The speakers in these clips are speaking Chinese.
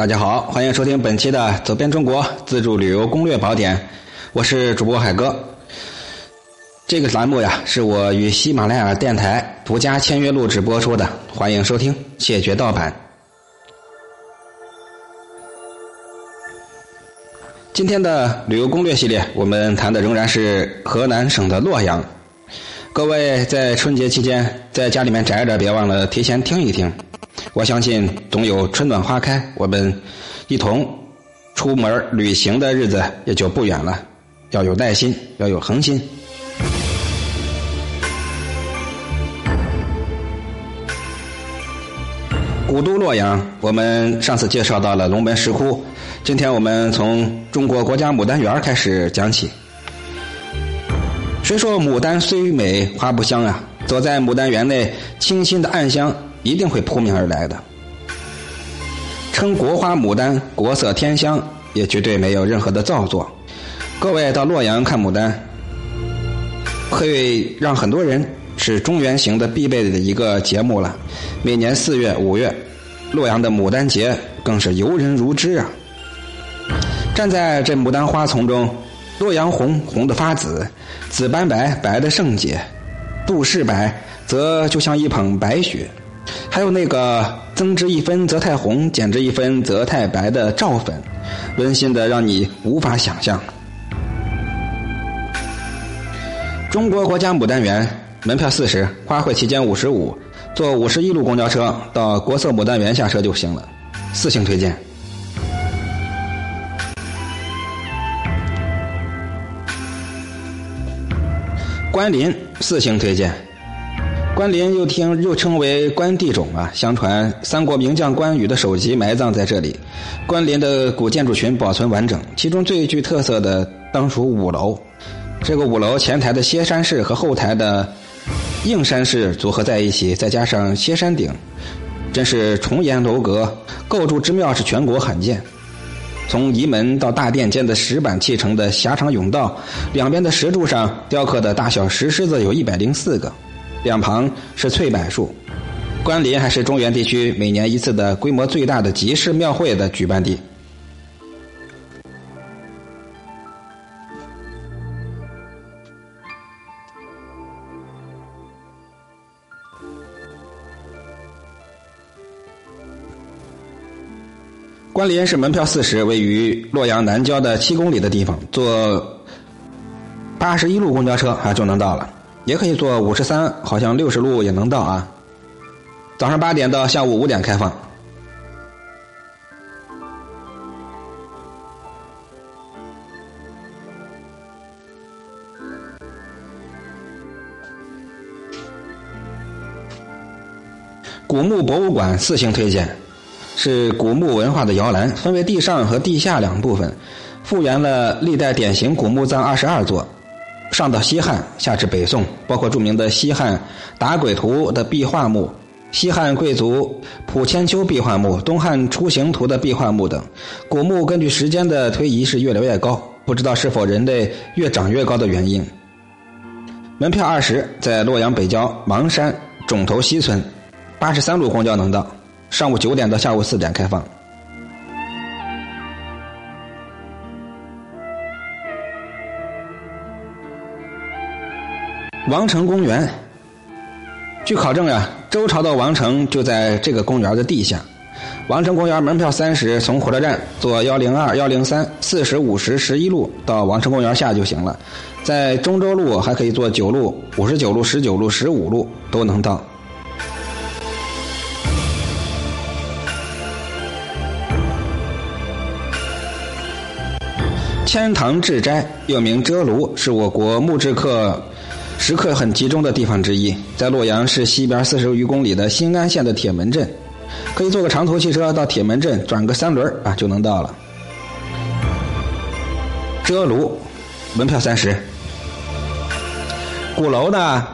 大家好，欢迎收听本期的《走遍中国自助旅游攻略宝典》，我是主播海哥。这个栏目呀，是我与喜马拉雅电台独家签约录制播出的，欢迎收听，谢绝盗版。今天的旅游攻略系列，我们谈的仍然是河南省的洛阳。各位在春节期间在家里面宅着，别忘了提前听一听。我相信总有春暖花开，我们一同出门旅行的日子也就不远了。要有耐心，要有恒心。古都洛阳，我们上次介绍到了龙门石窟，今天我们从中国国家牡丹园开始讲起。谁说牡丹虽美花不香啊，走在牡丹园内，清新的暗香。一定会扑面而来的。称国花牡丹国色天香，也绝对没有任何的造作。各位到洛阳看牡丹，会让很多人是中原行的必备的一个节目了。每年四月、五月，洛阳的牡丹节更是游人如织啊！站在这牡丹花丛中，洛阳红红的发紫，紫斑白白的圣洁，杜氏白则就像一捧白雪。还有那个增之一分则太红，减之一分则太白的赵粉，温馨的让你无法想象。中国国家牡丹园门票四十，花卉期间五十五，坐五十一路公交车到国色牡丹园下车就行了，四星推荐。关林四星推荐。关林又听又称为关帝冢啊，相传三国名将关羽的首级埋葬在这里。关林的古建筑群保存完整，其中最具特色的当属五楼。这个五楼前台的歇山式和后台的硬山式组合在一起，再加上歇山顶，真是重檐楼阁，构筑之妙是全国罕见。从仪门到大殿间的石板砌成的狭长甬道，两边的石柱上雕刻的大小石狮子有一百零四个。两旁是翠柏树，关林还是中原地区每年一次的规模最大的集市庙会的举办地。关林是门票四十，位于洛阳南郊的七公里的地方，坐八十一路公交车啊就能到了。也可以坐五十三，好像六十路也能到啊。早上八点到下午五点开放。古墓博物馆四星推荐，是古墓文化的摇篮，分为地上和地下两部分，复原了历代典型古墓葬二十二座。上到西汉，下至北宋，包括著名的西汉打鬼图的壁画墓、西汉贵族普千秋壁画墓、东汉出行图的壁画墓等，古墓根据时间的推移是越来越高，不知道是否人类越长越高的原因。门票二十，在洛阳北郊邙山冢头西村，八十三路公交能到，上午九点到下午四点开放。王城公园，据考证呀，周朝的王城就在这个公园的地下。王城公园门票三十，从火车站坐幺零二、幺零三、四十五十、十一路到王城公园下就行了。在中州路还可以坐九路、五十九路、十九路、十五路都能到。千堂智斋又名遮炉，是我国木质刻。时刻很集中的地方之一，在洛阳市西边四十余公里的新安县的铁门镇，可以坐个长途汽车到铁门镇转个三轮啊就能到了。遮炉，门票三十。鼓楼呢，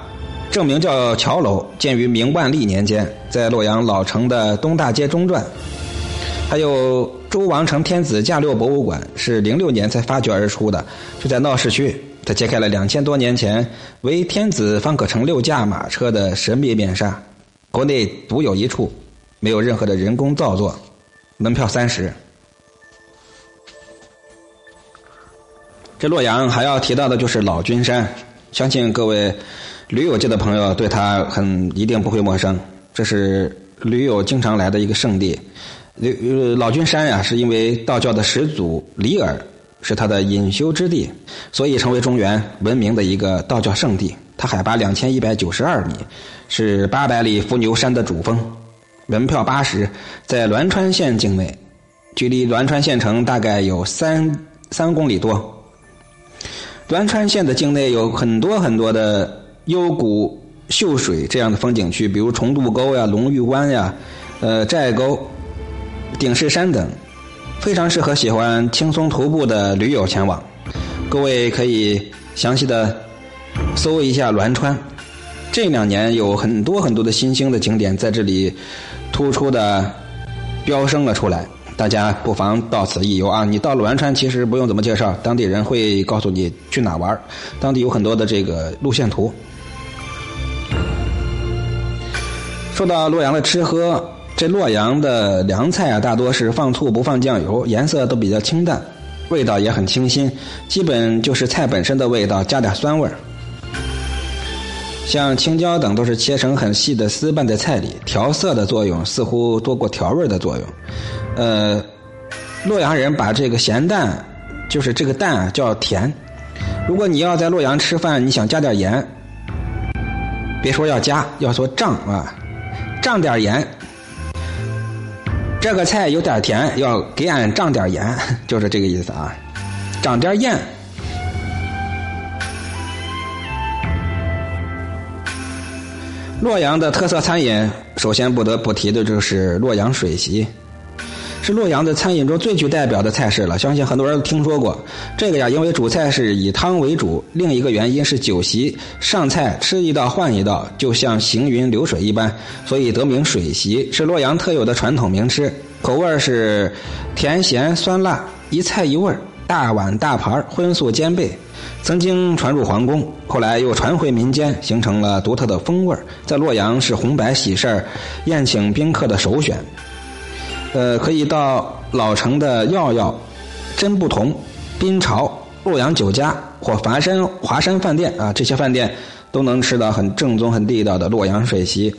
正名叫桥楼，建于明万历年间，在洛阳老城的东大街中转。还有周王城天子驾六博物馆，是零六年才发掘而出的，就在闹市区。它揭开了两千多年前为天子方可乘六驾马车的神秘面纱，国内独有一处，没有任何的人工造作。门票三十。这洛阳还要提到的就是老君山，相信各位驴友界的朋友对他很一定不会陌生。这是驴友经常来的一个圣地。驴老君山呀，是因为道教的始祖李耳是他的隐修之地，所以成为中原闻名的一个道教圣地。它海拔两千一百九十二米，是八百里伏牛山的主峰，门票八十，在栾川县境内，距离栾川县城大概有三三公里多。栾川县的境内有很多很多的幽谷秀水这样的风景区，比如重渡沟呀、龙峪湾呀、呃寨沟、顶势山等，非常适合喜欢轻松徒步的驴友前往。各位可以详细的搜一下栾川，这两年有很多很多的新兴的景点在这里突出的飙升了出来。大家不妨到此一游啊！你到栾川，其实不用怎么介绍，当地人会告诉你去哪玩当地有很多的这个路线图。说到洛阳的吃喝，这洛阳的凉菜啊，大多是放醋不放酱油，颜色都比较清淡，味道也很清新，基本就是菜本身的味道加点酸味儿。像青椒等都是切成很细的丝拌在菜里，调色的作用似乎多过调味的作用。呃，洛阳人把这个咸蛋，就是这个蛋啊叫甜。如果你要在洛阳吃饭，你想加点盐，别说要加，要说涨啊，涨点盐。这个菜有点甜，要给俺涨点盐，就是这个意思啊，涨点盐。洛阳的特色餐饮，首先不得不提的就是洛阳水席。是洛阳的餐饮中最具代表的菜式了，相信很多人都听说过。这个呀，因为主菜是以汤为主，另一个原因是酒席上菜吃一道换一道，就像行云流水一般，所以得名水席。是洛阳特有的传统名吃，口味是甜咸酸辣一菜一味大碗大盘荤素兼备。曾经传入皇宫，后来又传回民间，形成了独特的风味在洛阳是红白喜事儿宴请宾客的首选。呃，可以到老城的耀耀、真不同、滨潮、洛阳酒家或华山华山饭店啊，这些饭店都能吃到很正宗、很地道的洛阳水席。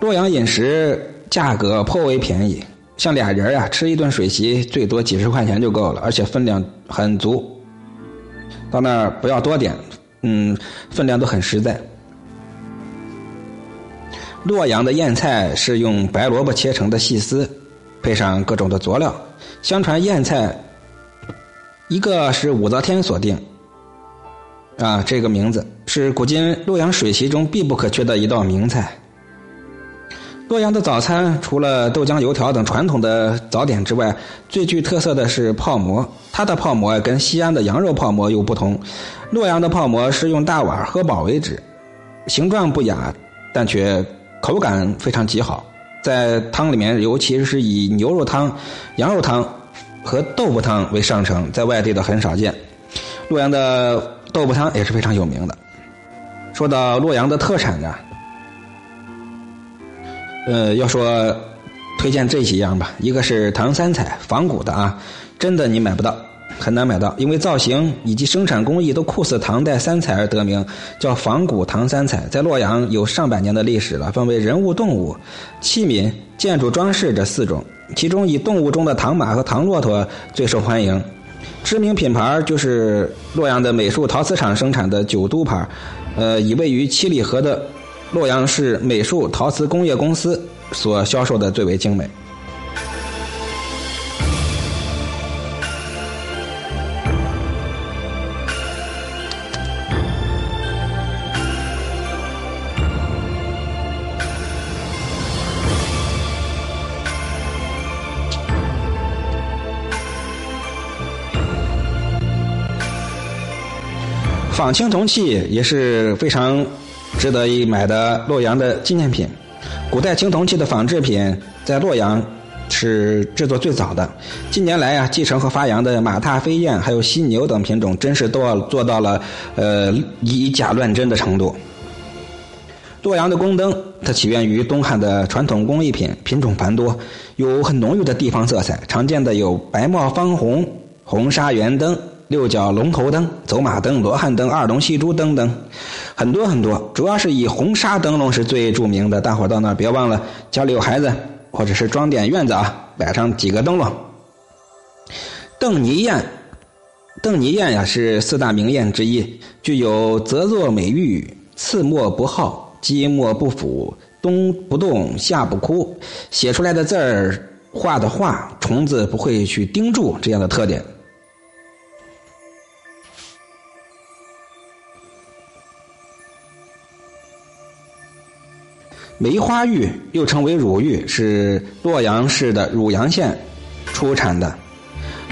洛阳饮食价格颇为便宜，像俩人呀吃一顿水席最多几十块钱就够了，而且分量很足。到那儿不要多点，嗯，分量都很实在。洛阳的燕菜是用白萝卜切成的细丝，配上各种的佐料。相传燕菜，一个是武则天所定，啊，这个名字是古今洛阳水席中必不可缺的一道名菜。洛阳的早餐除了豆浆、油条等传统的早点之外，最具特色的是泡馍。它的泡馍跟西安的羊肉泡馍又不同，洛阳的泡馍是用大碗喝饱为止，形状不雅，但却。口感非常极好，在汤里面，尤其是以牛肉汤、羊肉汤和豆腐汤为上乘，在外地的很少见。洛阳的豆腐汤也是非常有名的。说到洛阳的特产呢，呃，要说推荐这几样吧，一个是唐三彩，仿古的啊，真的你买不到。很难买到，因为造型以及生产工艺都酷似唐代三彩而得名，叫仿古唐三彩。在洛阳有上百年的历史了，分为人物、动物、器皿、建筑装饰这四种，其中以动物中的唐马和唐骆驼最受欢迎。知名品牌就是洛阳的美术陶瓷厂生产的九都牌，呃，以位于七里河的洛阳市美术陶瓷工业公司所销售的最为精美。仿青铜器也是非常值得一买的洛阳的纪念品。古代青铜器的仿制品在洛阳是制作最早的。近年来啊，继承和发扬的马踏飞燕还有犀牛等品种，真是都要做到了呃以假乱真的程度。洛阳的宫灯，它起源于东汉的传统工艺品，品种繁多，有很浓郁的地方色彩。常见的有白帽方红、红纱圆灯、六角龙头灯、走马灯、罗汉灯、二龙戏珠灯等，很多很多。主要是以红纱灯笼是最著名的。大伙到那儿别忘了，家里有孩子或者是装点院子啊，摆上几个灯笼。邓尼砚，邓尼砚呀是四大名砚之一，具有泽作美玉、刺墨不耗、积墨不腐、冬不动、夏不枯，写出来的字儿、画的画，虫子不会去叮住这样的特点。梅花玉又称为乳玉，是洛阳市的汝阳县出产的。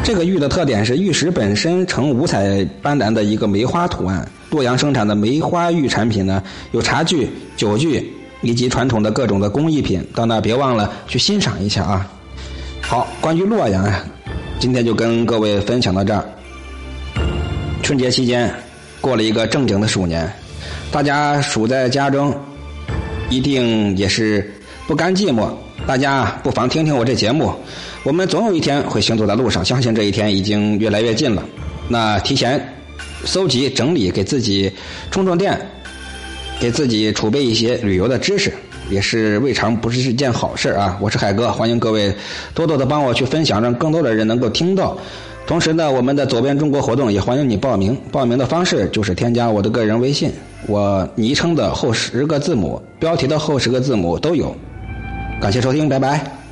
这个玉的特点是玉石本身呈五彩斑斓的一个梅花图案。洛阳生产的梅花玉产品呢，有茶具、酒具以及传统的各种的工艺品。到那别忘了去欣赏一下啊！好，关于洛阳啊，今天就跟各位分享到这儿。春节期间过了一个正经的鼠年，大家鼠在家中，一定也是不甘寂寞。大家不妨听听我这节目，我们总有一天会行走在路上，相信这一天已经越来越近了。那提前搜集整理，给自己充充电，给自己储备一些旅游的知识，也是未尝不是一件好事啊！我是海哥，欢迎各位多多的帮我去分享，让更多的人能够听到。同时呢，我们的左边中国活动也欢迎你报名，报名的方式就是添加我的个人微信，我昵称的后十个字母、标题的后十个字母都有。感谢收听，拜拜。